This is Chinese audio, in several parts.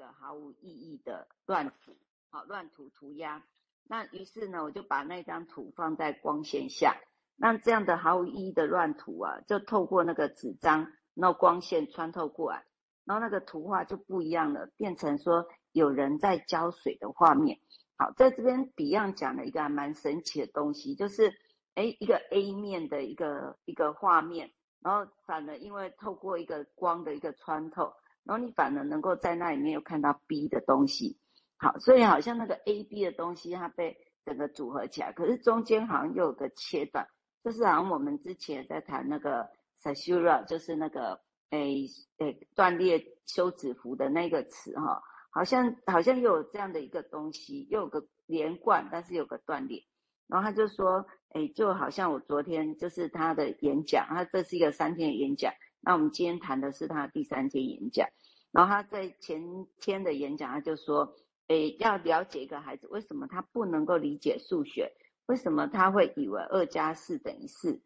个毫无意义的乱涂，好，乱涂涂鸦。那于是呢，我就把那张图放在光线下，那这样的毫无意义的乱涂啊，就透过那个纸张，那光线穿透过来，然后那个图画就不一样了，变成说有人在浇水的画面。好，在这边 Beyond 讲了一个还蛮神奇的东西，就是诶一个 A 面的一个一个画面，然后反而因为透过一个光的一个穿透，然后你反而能够在那里面又看到 B 的东西。好，所以好像那个 A、B 的东西它被整个组合起来，可是中间好像又有个切断，就是好像我们之前在谈那个 caesura 就是那个诶诶断裂休止符的那个词哈，好像好像又有这样的一个东西，又有个连贯，但是有个断裂。然后他就说，诶，就好像我昨天就是他的演讲，他这是一个三天的演讲，那我们今天谈的是他第三天演讲，然后他在前天的演讲他就说。诶，要了解一个孩子为什么他不能够理解数学，为什么他会以为二加四等于四？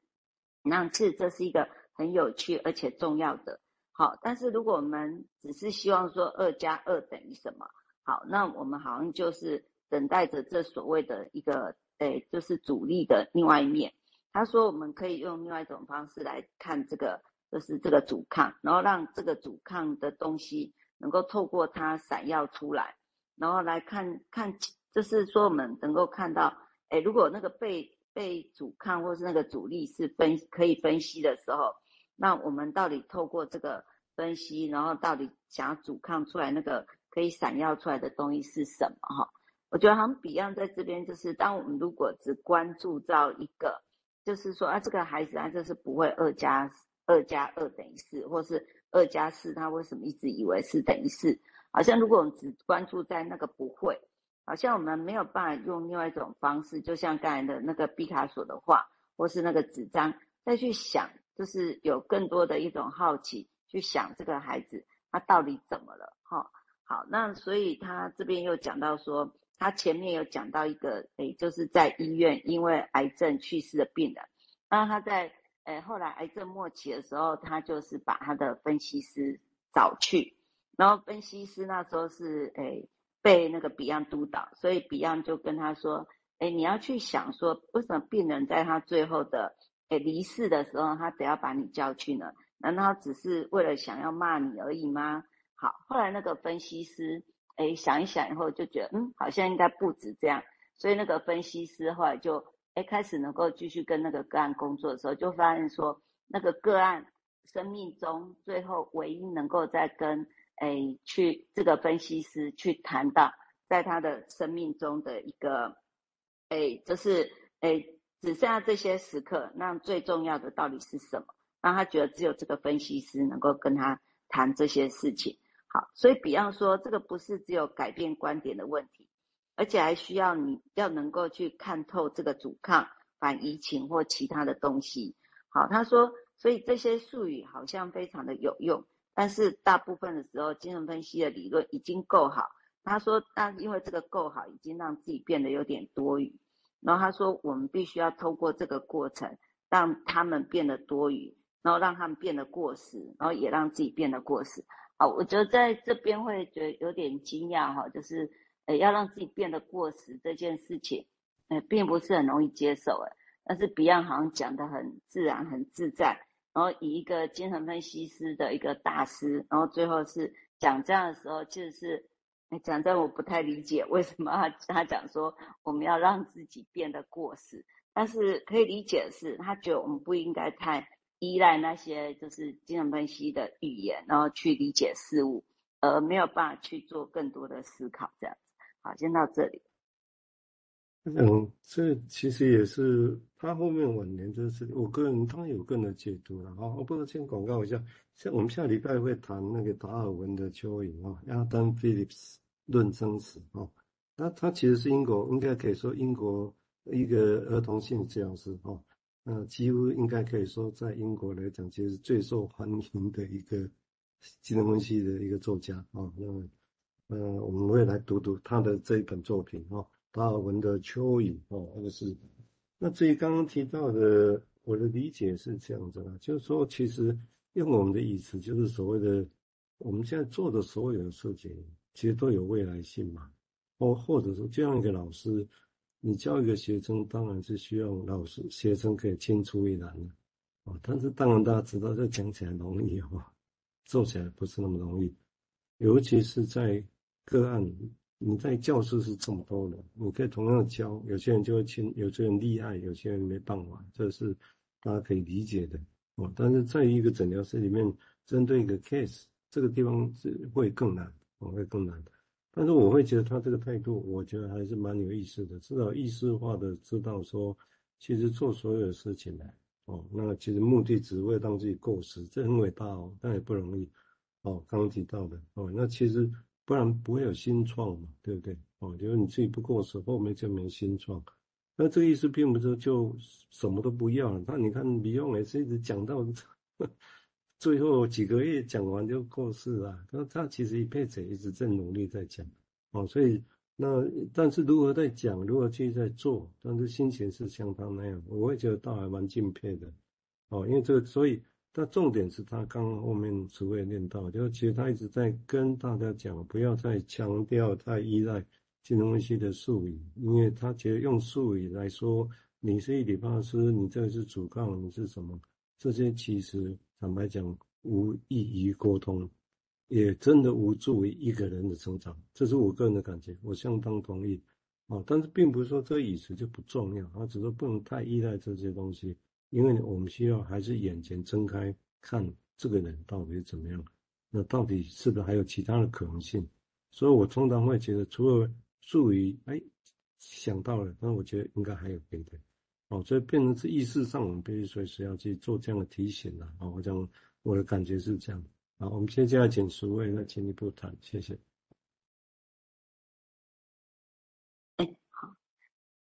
那其实这是一个很有趣而且重要的。好，但是如果我们只是希望说二加二等于什么？好，那我们好像就是等待着这所谓的一个诶，就是阻力的另外一面。他说我们可以用另外一种方式来看这个，就是这个阻抗，然后让这个阻抗的东西能够透过它闪耀出来。然后来看看，就是说我们能够看到，诶，如果那个被被阻抗或是那个阻力是分可以分析的时候，那我们到底透过这个分析，然后到底想要阻抗出来那个可以闪耀出来的东西是什么？哈，我觉得好像 Beyond 在这边就是，当我们如果只关注到一个，就是说啊，这个孩子他就是不会二加二加二等于四，或是二加四，他为什么一直以为是等于四？好像如果我们只关注在那个不会，好像我们没有办法用另外一种方式，就像刚才的那个毕卡索的画，或是那个纸张，再去想，就是有更多的一种好奇，去想这个孩子他到底怎么了？哈，好，那所以他这边又讲到说，他前面有讲到一个，诶，就是在医院因为癌症去世的病人，那他在诶后来癌症末期的时候，他就是把他的分析师找去。然后分析师那时候是诶被那个 Beyond 督导，所以 Beyond 就跟他说：“诶你要去想说，为什么病人在他最后的诶离世的时候，他得要把你叫去呢？难道只是为了想要骂你而已吗？”好，后来那个分析师诶想一想以后就觉得，嗯，好像应该不止这样，所以那个分析师后来就诶开始能够继续跟那个个案工作的时候，就发现说，那个个案生命中最后唯一能够在跟诶，去这个分析师去谈到，在他的生命中的一个，诶，就是诶，只剩下这些时刻，那最重要的到底是什么？让他觉得只有这个分析师能够跟他谈这些事情。好，所以比方说，这个不是只有改变观点的问题，而且还需要你要能够去看透这个阻抗、反移情或其他的东西。好，他说，所以这些术语好像非常的有用。但是大部分的时候，精神分析的理论已经够好。他说，但因为这个够好，已经让自己变得有点多余。然后他说，我们必须要透过这个过程，让他们变得多余，然后让他们变得过时，然后也让自己变得过时。好，我觉得在这边会觉得有点惊讶哈，就是呃，要让自己变得过时这件事情，呃，并不是很容易接受诶。但是 Beyond 好像讲得很自然、很自在。然后以一个精神分析师的一个大师，然后最后是讲这样的时候，其实是讲这我不太理解为什么他他讲说我们要让自己变得过时，但是可以理解的是，他觉得我们不应该太依赖那些就是精神分析的语言，然后去理解事物，而没有办法去做更多的思考。这样，好，先到这里。嗯，这其实也是他后面晚年就是我个人当然有个人的解读了哈。我不能先广告一下，像我们下礼拜会谈那个达尔文的蚯蚓啊，Adam Phillips 论生死啊。那他其实是英国，应该可以说英国一个儿童心理治疗师啊。那几乎应该可以说在英国来讲，其实最受欢迎的一个精神分析的一个作家啊。那呃，我们会来读读他的这一本作品哦。达尔文的蚯蚓哦，那个是。那至于刚刚提到的，我的理解是这样子的，就是说，其实用我们的意思，就是所谓的我们现在做的所有的事情，其实都有未来性嘛。或或者说，这样一个老师，你教一个学生，当然是希望老师学生可以青出于蓝的哦。但是当然大家知道，这讲起来容易哈，做起来不是那么容易。尤其是在个案，你在教室是这么多人，你可以同样教，有些人就会轻，有些人厉害，有些人没办法，这是大家可以理解的哦。但是在一个诊疗室里面，针对一个 case，这个地方是会更难，哦，会更难。但是我会觉得他这个态度，我觉得还是蛮有意思的，至少意识化的知道说，其实做所有的事情呢，哦，那其实目的只为让自己过时，这很伟大哦，但也不容易，哦，刚刚提到的，哦，那其实不然不会有新创嘛，对不对？哦，就是你自己不过时，后面就没新创。那这个意思并不是就什么都不要了，那你看李勇也是一直讲到。最后几个月讲完就过世了。他他其实一辈子一直在努力在讲，哦，所以那但是如何在讲，如何去在做，但是心情是相当那样，我会觉得倒还蛮敬佩的，哦，因为这个，所以但重点是他刚刚后面词汇念到，就其实他一直在跟大家讲，不要再强调太依赖金融分析的术语，因为他觉得用术语来说，你是一理发师，你这个是主杠，你是什么，这些其实。坦白讲，无益于沟通，也真的无助于一个人的成长。这是我个人的感觉，我相当同意。啊，但是并不是说这个语词就不重要，啊，只是不能太依赖这些东西，因为我们需要还是眼前睁开看这个人到底是怎么样，那到底是不是还有其他的可能性？所以我通常会觉得，除了术语，哎，想到了，那我觉得应该还有别的。哦，所以变成是意识上，我们必须随时要去做这样的提醒了。啊，我讲我的感觉是这样。好，我们接下来请淑卫再进一步谈，谢谢。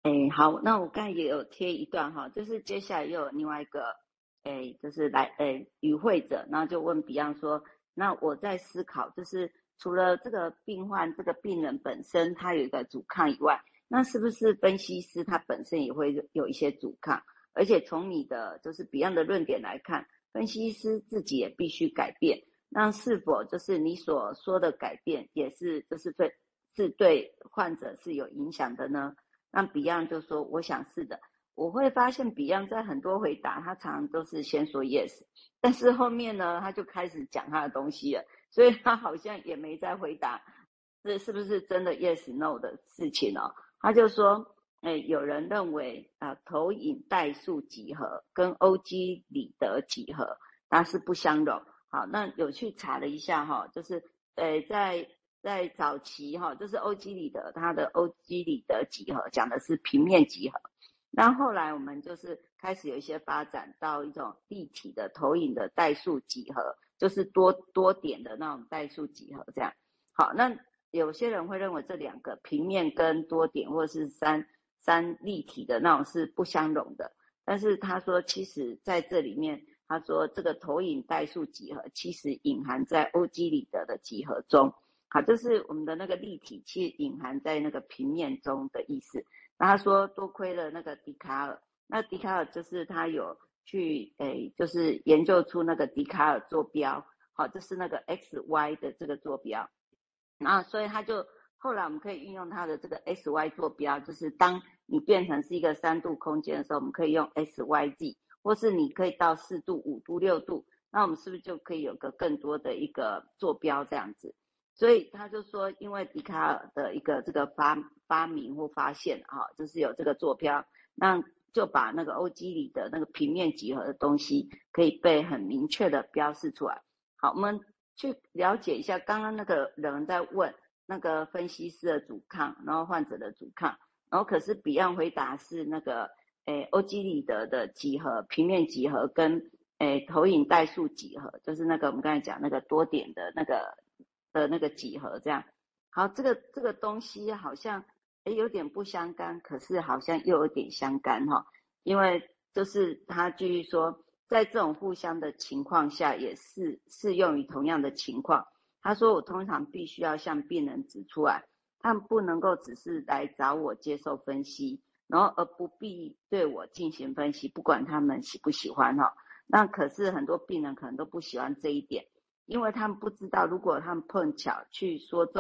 哎，好，那我刚才也有贴一段哈，就是接下来又有另外一个，哎，就是来，哎，与会者，然后就问 Beyond 说，那我在思考，就是除了这个病患、这个病人本身他有一个阻抗以外。那是不是分析师他本身也会有一些阻抗？而且从你的就是 Beyond 的论点来看，分析师自己也必须改变。那是否就是你所说的改变，也是就是对是对患者是有影响的呢？那 Beyond 就说：“我想是的。”我会发现 Beyond 在很多回答，他常常都是先说 yes，但是后面呢，他就开始讲他的东西了，所以他好像也没在回答这是不是真的 yes no 的事情哦。他就说，哎，有人认为啊、投影代数几何跟欧几里得几何它是不相容。好，那有去查了一下哈，就是呃，在在早期哈，就是欧几里得它的欧几里得几何讲的是平面几何，那后来我们就是开始有一些发展到一种立体的投影的代数几何，就是多多点的那种代数几何这样。好，那。有些人会认为这两个平面跟多点或者是三三立体的那种是不相容的，但是他说，其实在这里面，他说这个投影代数几何其实隐含在欧几里得的几何中，好，就是我们的那个立体其实隐含在那个平面中的意思。那他说多亏了那个笛卡尔，那笛卡尔就是他有去诶，就是研究出那个笛卡尔坐标，好，就是那个 x y 的这个坐标。那所以他就后来我们可以运用他的这个 x y 坐标，就是当你变成是一个三度空间的时候，我们可以用 x y z，或是你可以到四度、五度、六度，那我们是不是就可以有个更多的一个坐标这样子？所以他就说，因为笛卡尔的一个这个发发明或发现哈，就是有这个坐标，那就把那个欧几里得那个平面几何的东西可以被很明确的标示出来。好，我们。去了解一下，刚刚那个人在问那个分析师的阻抗，然后患者的阻抗，然后可是彼岸回答是那个诶欧几里得的几何平面几何跟诶投影代数几何，就是那个我们刚才讲那个多点的那个的那个几何这样。好，这个这个东西好像诶有点不相干，可是好像又有点相干哈，因为就是他继续说。在这种互相的情况下，也是适用于同样的情况。他说：“我通常必须要向病人指出来，他们不能够只是来找我接受分析，然后而不必对我进行分析，不管他们喜不喜欢哈。那可是很多病人可能都不喜欢这一点，因为他们不知道，如果他们碰巧去说中。”